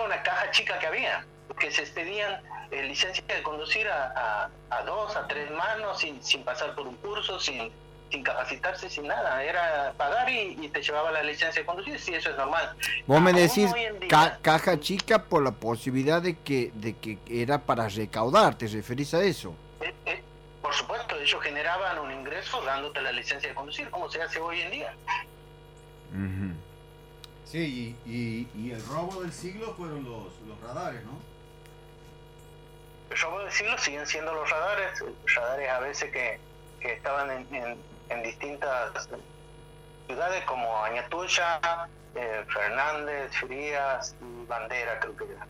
era una caja chica que había, que se expedían eh, licencias de conducir a, a, dos, a tres manos, sin, sin pasar por un curso, sin, sin capacitarse, sin nada. Era pagar y, te llevaba la licencia de conducir, sí, eso es normal. Vos me decís caja chica por la posibilidad de que, de que era para recaudar, ¿te referís a eso? Eh, eh, por supuesto, ellos generaban un ingreso dándote la licencia de conducir, como se hace hoy en día. Sí, y, y, el robo del siglo fueron los, los radares, ¿no? El robo del siglo siguen siendo los radares, radares a veces que, que estaban en, en, distintas ciudades como Añatuya, eh, Fernández, Frías y Bandera, creo que era.